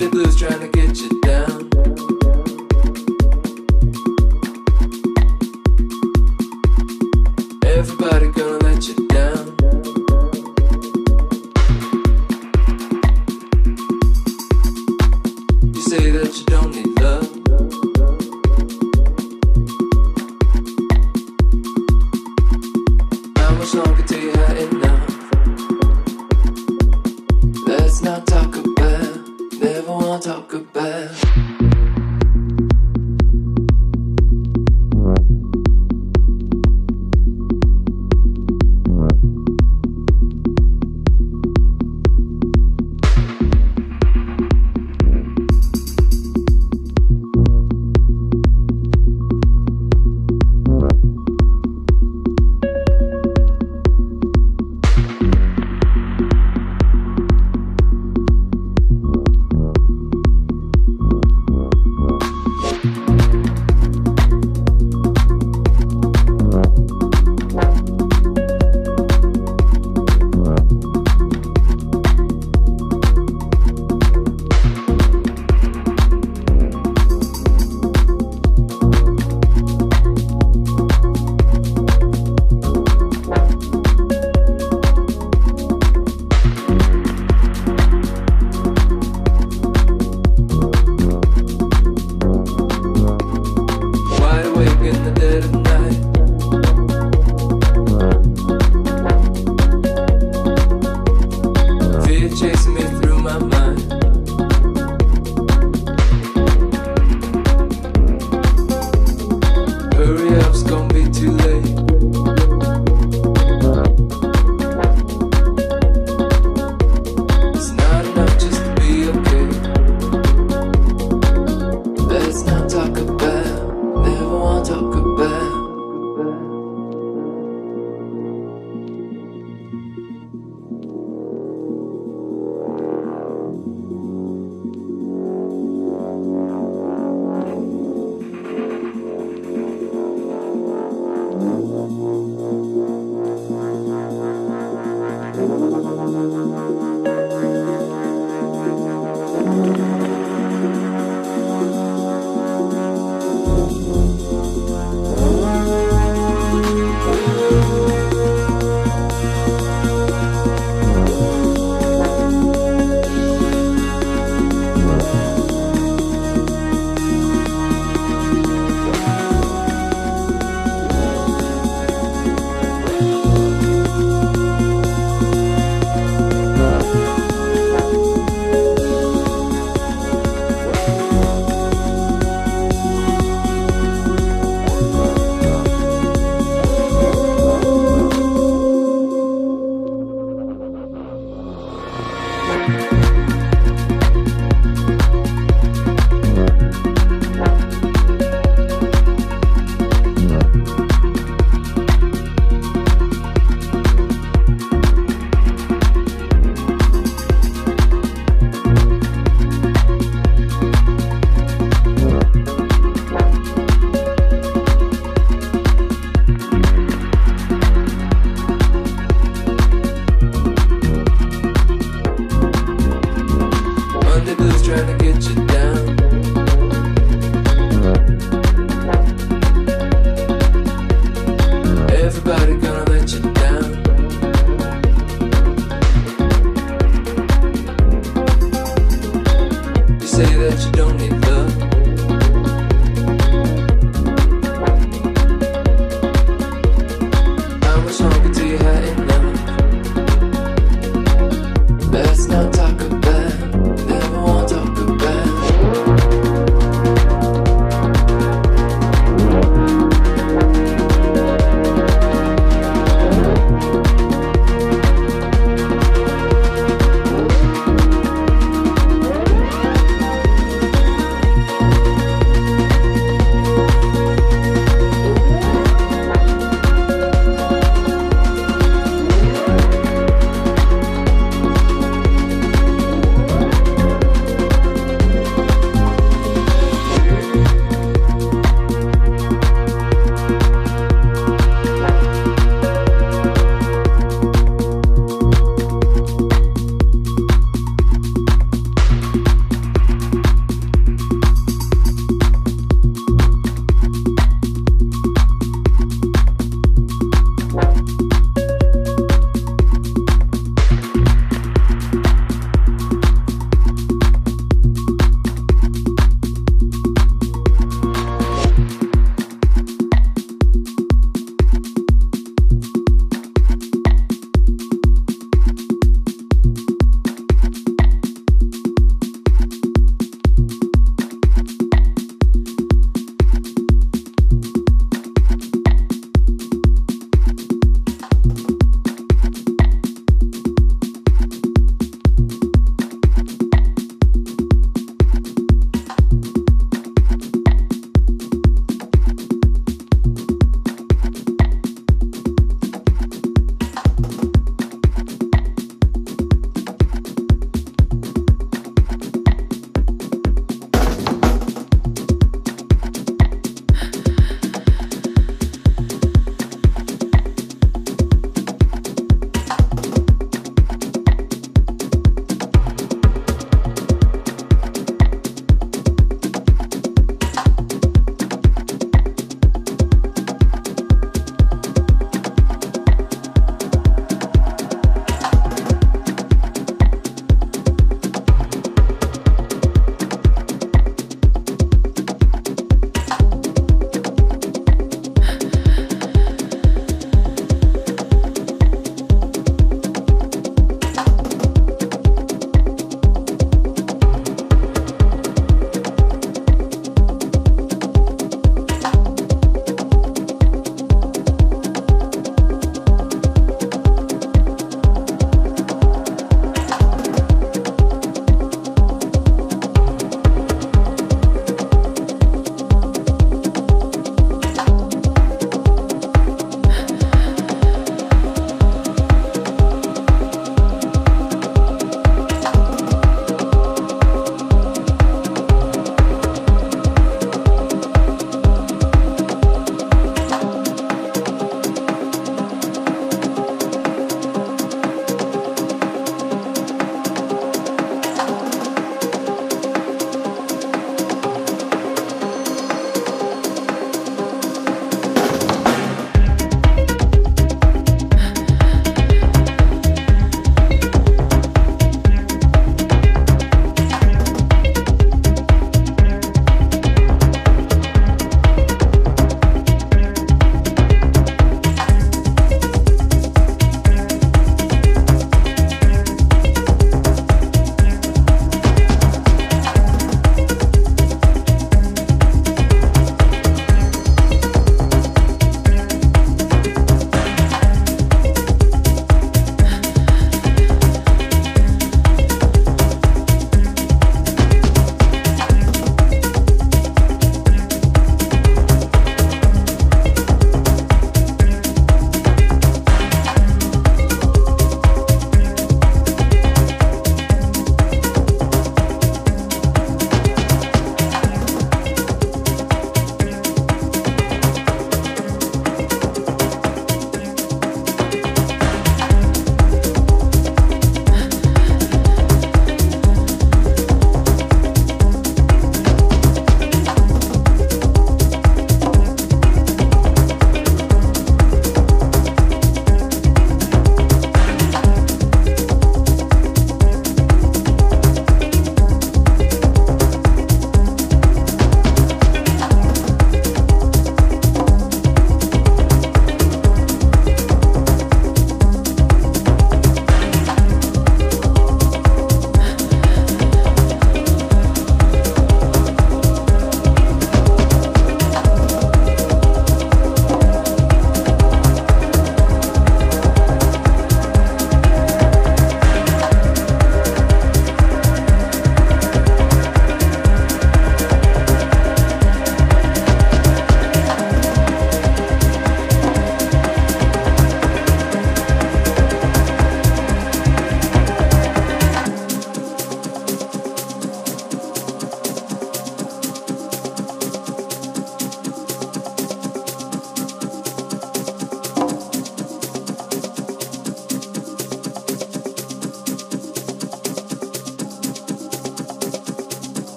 The blues trying to get you.